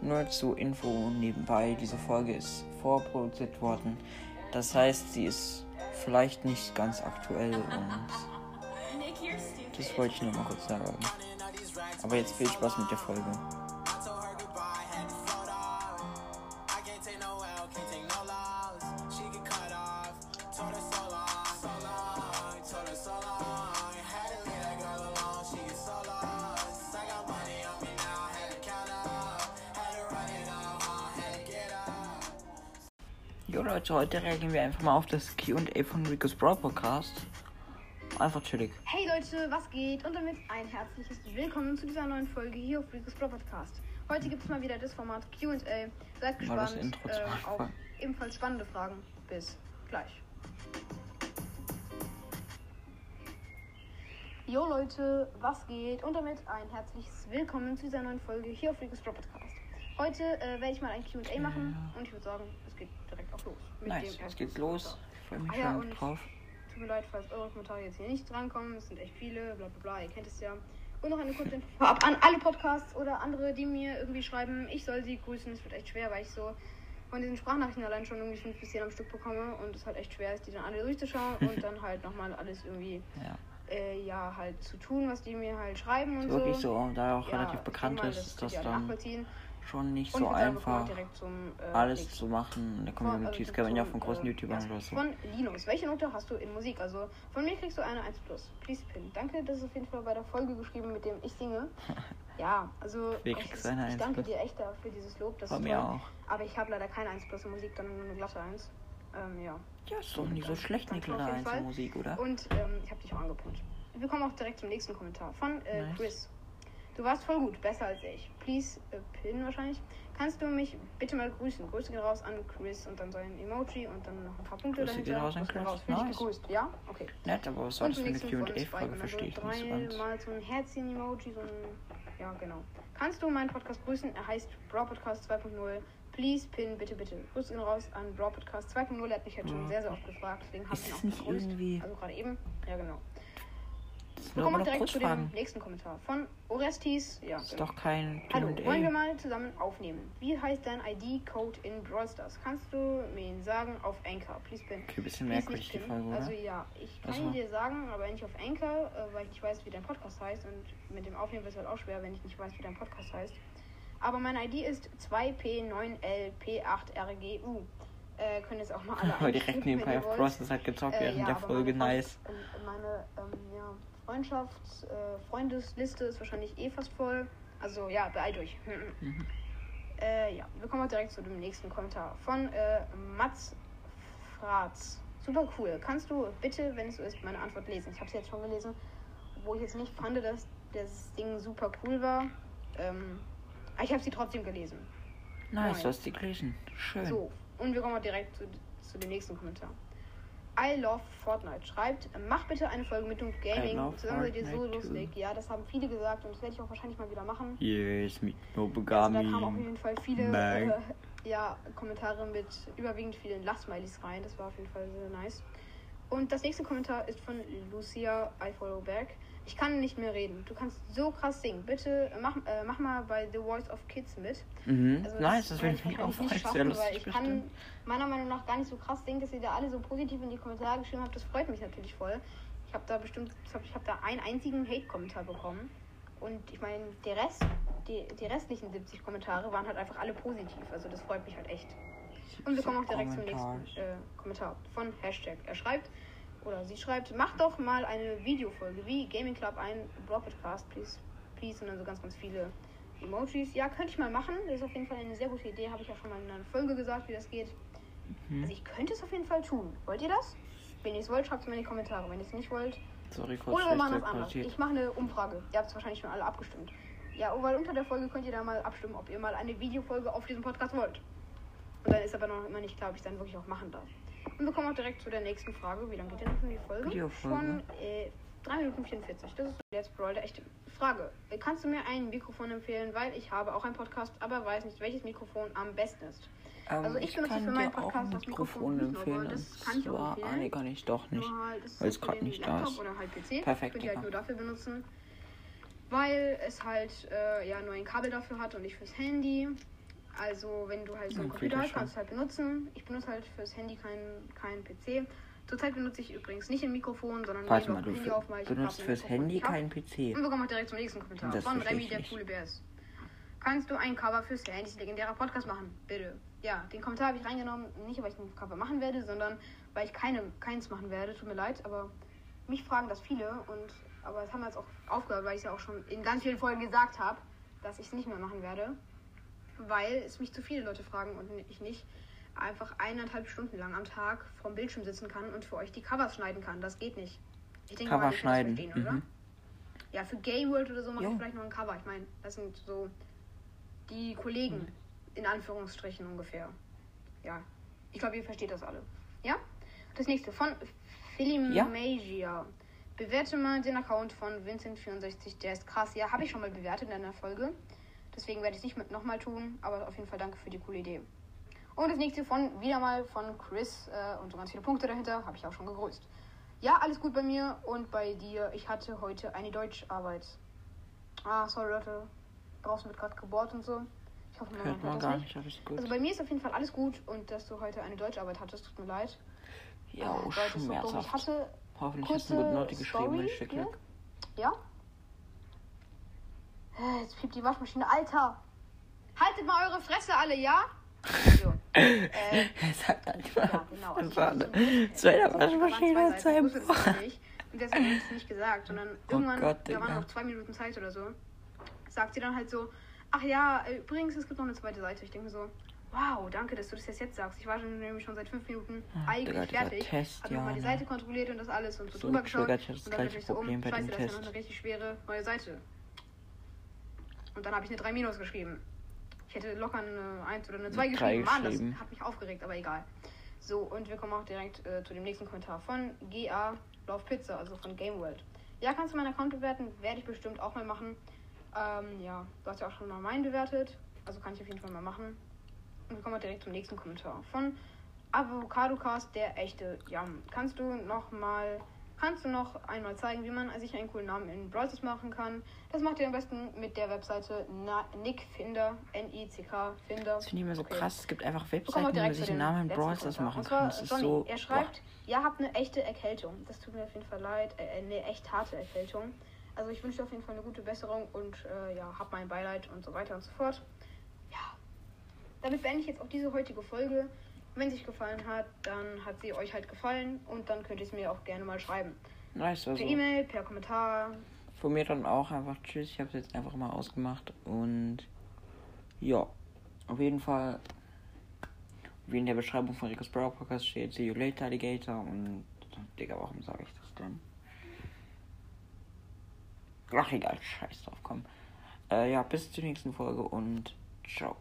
Nur zur Info nebenbei, diese Folge ist vorproduziert worden. Das heißt, sie ist vielleicht nicht ganz aktuell und das wollte ich nur mal kurz sagen. Aber jetzt viel Spaß mit der Folge. Jo Leute, heute reagieren wir einfach mal auf das Q&A von Rico's Brawl Podcast. Einfach chillig. Hey Leute, was geht? Und damit ein herzliches Willkommen zu dieser neuen Folge hier auf Rico's Brawl Podcast. Heute gibt es mal wieder das Format Q&A. Seid gespannt äh, auf ebenfalls spannende Fragen. Bis gleich. Jo Leute, was geht? Und damit ein herzliches Willkommen zu dieser neuen Folge hier auf Rico's Brawl Podcast. Heute äh, werde ich mal ein Q&A machen und ich würde sagen, es geht direkt auch los. mit Nice, dem ersten geht's los. Ich freue mich Ah ja, schon und- drauf. Tut mir leid, falls eure Kommentare jetzt hier nicht drankommen. Es sind echt viele, bla bla bla, ihr kennt es ja. Und noch eine kurze Info vorab an alle Podcasts oder andere, die mir irgendwie schreiben, ich soll sie grüßen. Es wird echt schwer, weil ich so von diesen Sprachnachrichten allein schon irgendwie fünf bis zehn am Stück bekomme und es halt echt schwer ist, die dann alle durchzuschauen und dann halt nochmal alles irgendwie, Ja. äh, ja, halt zu tun, was die mir halt schreiben und so. wirklich so, da auch Ja, relativ bekannt ist, ist das dann nachvollziehen. Schon nicht Und so ich einfach, direkt zum äh, alles nächsten. zu machen in der Community. also Das kennt man ja von großen äh, YouTubern ja, oder so. Von Linus. Welche Note hast du in Musik? Also von mir kriegst du eine 1 plus. Please pin. Danke, das ist auf jeden Fall bei der Folge geschrieben, mit dem ich singe. Ja, also ich, ich 1 danke dir echt dafür dieses Lob. Das Bei ist mir toll. auch. Aber ich habe leider keine 1 plus in Musik, dann nur eine glatte 1. Ähm, ja. Ja, ist doch nicht so schlecht, eine kleine jeden Fall. Einzelmusik, oder? Und ähm, ich habe dich auch angepumpt. Wir kommen auch direkt zum nächsten Kommentar von äh, Nice. Chris. Du warst voll gut, besser als ich. Please äh, pin wahrscheinlich. Kannst du mich bitte mal grüßen? Grüße gehen raus an Chris und dann sein Emoji und dann noch ein paar Punkte Grüße dahinter. raus an Grüße gehen Chris. raus. Fühl dich Nice. gegrüßt, ja? Okay. Nett, aber was Und das für eine Q&A-Frage? Verstehe ich nicht so. Dreimal so ein Herzchen-Emoji, so ein. Ja, genau. Kannst du meinen Podcast grüßen? Er heißt Brawl Podcast 2.0. Please pin, bitte, bitte. Grüße gehen raus an Brawl Podcast 2.0. Er hat mich jetzt schon sehr, sehr oft gefragt, deswegen habe ich ihn auch gegrüßt. irgendwie- Also gerade eben. Ja, genau. Wir kommen direkt zu dem nächsten Kommentar von Orestes. Ja, ist genau. doch kein Hallo, wollen wir mal zusammen aufnehmen? Wie heißt dein ID-Code in Brawl Stars? Kannst du mir ihn sagen auf Anchor? Please pin. Okay, bisschen merkwürdig die. Folge, oder? Also ja, ich kann ihn dir sagen, aber nicht auf Anchor, äh, weil ich nicht weiß, wie dein Podcast heißt. Und mit dem Aufnehmen wird es halt auch schwer, wenn ich nicht weiß, wie dein Podcast heißt. Aber mein ID ist 2P9LP8RGU. Äh, können jetzt auch mal alle Aber direkt nebenbei auf wollt. Process hat gezockt Äh, während ja, der Folge. meine, Nice. Ähm, meine ähm, Freundschafts-, äh, Freundesliste ist wahrscheinlich eh fast voll. Also ja, beeilt euch. Mhm. Äh, ja, wir kommen auch direkt zu dem nächsten Kommentar von äh, Mats Fratz. Super cool. Kannst du bitte, wenn es so ist, meine Antwort lesen? Ich habe es jetzt schon gelesen, wo ich jetzt nicht fand, dass das Ding super cool war. Ähm, aber ich habe sie trotzdem gelesen. Nice, Moin. du hast die gelesen. Schön. So, und wir kommen auch direkt zu, zu dem nächsten Kommentar. I love Fortnite schreibt, mach bitte eine Folge mit I Gaming. Zusammen seid ihr so lustig. Ja, das haben viele gesagt und das werde ich auch wahrscheinlich mal wieder machen. Yes, mit Also da Nobugami. kamen auf jeden Fall viele äh, ja, Kommentare mit überwiegend vielen Lachsmilies rein. Das war auf jeden Fall sehr nice. Und das nächste Kommentar ist von Lucia I Follow Back. Ich kann nicht mehr reden. Du kannst so krass singen. Bitte äh, mach, äh, mach mal bei The Voice of Kids mit. Mhm. Also nice, das werde würde ich auch nicht schaffen, weil ich kann bestimmt. meiner Meinung nach gar nicht so krass singen, dass ihr da alle so positiv in die Kommentare geschrieben habt. Das freut mich natürlich voll. Ich habe da bestimmt, ich habe hab da einen einzigen Hate-Kommentar bekommen. Und ich meine, der Rest, die, die restlichen 70 Kommentare waren halt einfach alle positiv. Also das freut mich halt echt. Und wir kommen auch direkt zum Kommentar. nächsten äh, Kommentar von Hashtag. Er schreibt, oder sie schreibt, mach doch mal eine Videofolge wie Gaming Club ein Blog Podcast, please, please. Und dann so ganz, ganz viele Emojis. Ja, könnte ich mal machen. Das ist auf jeden Fall eine sehr gute Idee. Habe ich ja schon mal in einer Folge gesagt, wie das geht. Mhm. Also ich könnte es auf jeden Fall tun. Wollt ihr das? Wenn ihr es wollt, schreibt es mir in die Kommentare. Wenn ihr es nicht wollt, Sorry, kurz oder wir machen das anders. Ich mache eine Umfrage. Ihr habt es wahrscheinlich schon alle abgestimmt. Ja, weil unter der Folge könnt ihr da mal abstimmen, ob ihr mal eine Videofolge auf diesem Podcast wollt. Und dann ist aber noch immer nicht klar, ob ich es dann wirklich auch machen darf. Und wir kommen auch direkt zu der nächsten Frage. Wie lange geht denn schon die Folge? Videofolge. Schon äh, 3 Minuten 44. Das ist jetzt Brawl der echte Frage. Kannst du mir ein Mikrofon empfehlen? Weil ich habe auch einen Podcast, aber weiß nicht, welches Mikrofon am besten ist. Ähm, Also ich benutze kann für meinen Podcast ein das Mikrofon Mikrofon empfehlen. das kann ich auch zwar- empfehlen. Ah, nee, kann ich doch nicht. Halt, weil es den nicht da ist. Oder halt PC. Perfekt, Könnt ihr halt Digga. nur dafür benutzen. Weil es halt äh, ja nur ein Kabel dafür hat und nicht fürs Handy. Also, wenn du halt so einen Computer hast, kannst du halt benutzen. Ich benutze halt fürs Handy keinen kein PC. Zurzeit benutze ich übrigens nicht ein Mikrofon, sondern Warte mal, du Handy auf, benutzt fürs Handy keinen PC. Und wir kommen auch direkt zum nächsten Kommentar. Von Remy, der coole Bär ist. Kannst du ein Cover fürs Handys legendärer Podcast machen? Bitte. Ja, den Kommentar habe ich reingenommen, nicht weil ich ein Cover machen werde, sondern weil ich keine, keins machen werde. Tut mir leid, aber mich fragen das viele und aber es haben wir jetzt auch aufgehört, weil ich es ja auch schon in ganz vielen Folgen gesagt habe, dass ich es nicht mehr machen werde, weil es mich zu viele Leute fragen und ich nicht einfach eineinhalb Stunden lang am Tag vorm Bildschirm sitzen kann und für euch die Covers schneiden kann. Das geht nicht. Ich denke Cover mal, schneiden. Verstehen, mhm. oder? Ja, für Game World oder so mache ich vielleicht noch ein Cover. Ich meine, das sind so die Kollegen, mhm. in Anführungsstrichen ungefähr. Ja, ich glaube, ihr versteht das alle. Ja? Das nächste von Philimagia. Ja. Bewerte mal den Account von Vincent64, der ist krass. Ja, habe ich schon mal bewertet in einer Folge. Deswegen werde ich es nicht nochmal tun, aber auf jeden Fall danke für die coole Idee. Und das nächste von wieder mal von Chris äh, und so ganz viele Punkte dahinter, habe ich auch schon gegrüßt. Ja, alles gut bei mir und bei dir. Ich hatte heute eine Deutscharbeit. Ah, sorry Leute. Draußen wird gerade gebohrt und so. Ich hoffe, man hört, hört das nicht. nicht gut. Also bei mir ist auf jeden Fall alles gut und dass du heute eine Deutscharbeit hattest, tut mir leid. Ja, äh, schmerzhaft. Ich hatte Hoffentlich hast du eine gute Note geschrieben, ich Glück. Ja? Jetzt piept die Waschmaschine. Alter! Haltet mal eure Fresse alle, ja? So. äh, er sagt einfach. Ja, genau. Also. Zu einer Waschmaschine zu einem Und deswegen habe ich es nicht gesagt, sondern oh irgendwann, Gott, da waren noch zwei Minuten Zeit oder so, sagt sie dann halt so, ach ja, übrigens, es gibt noch eine zweite Seite. Ich denke so, wow, danke, dass du das jetzt sagst. Ich war schon, nämlich schon seit fünf Minuten Ach, eigentlich Digga, fertig. Test, hab nochmal die Seite kontrolliert und das alles und so, so drüber geschaut. Und dann dachte ich so, um, scheiße, das ist ja noch eine richtig schwere neue Seite. Und dann habe ich eine 3 Minus geschrieben. Ich hätte locker eine 1 oder eine 2 geschrieben. Mann, das hat mich aufgeregt, aber egal. So, und wir kommen auch direkt äh, zu dem nächsten Kommentar von GA Love Pizza, also von Game World. Ja, kannst du meinen Account bewerten? Werde ich bestimmt auch mal machen. Ähm, ja, du hast ja auch schon mal meinen bewertet. Also kann ich auf jeden Fall mal machen. Und wir kommen direkt zum nächsten Kommentar von Avocadocast, der echte Jam. Kannst du noch mal kannst du noch einmal zeigen, wie man sich einen coolen Namen in Browsers machen kann. Das macht ihr am besten mit der Webseite Nickfinder, N-I-C-K, Finder. Das finde ich immer so okay. krass. Es gibt einfach Webseiten, wo man sich einen Namen in Browsers machen kann. Das Sonny, so, er schreibt, ihr habt eine echte Erkältung. Das tut mir auf jeden Fall leid. Äh, eine echt harte Erkältung. Also ich wünsche dir auf jeden Fall eine gute Besserung und äh, ja, hab mein Beileid und so weiter und so fort damit beende ich jetzt auch diese heutige Folge. Wenn sie euch gefallen hat, dann hat sie euch halt gefallen und dann könnt ihr es mir auch gerne mal schreiben. Nice, also per E-Mail, per Kommentar. Von mir dann auch einfach Tschüss. Ich habe es jetzt einfach mal ausgemacht und ja, auf jeden Fall. Wie in der Beschreibung von Rico's Brow Podcast steht, See you later, Alligator. Und, Digga, warum sage ich das denn? Ach, egal, scheiß drauf, komm. Äh, ja, bis zur nächsten Folge und ciao.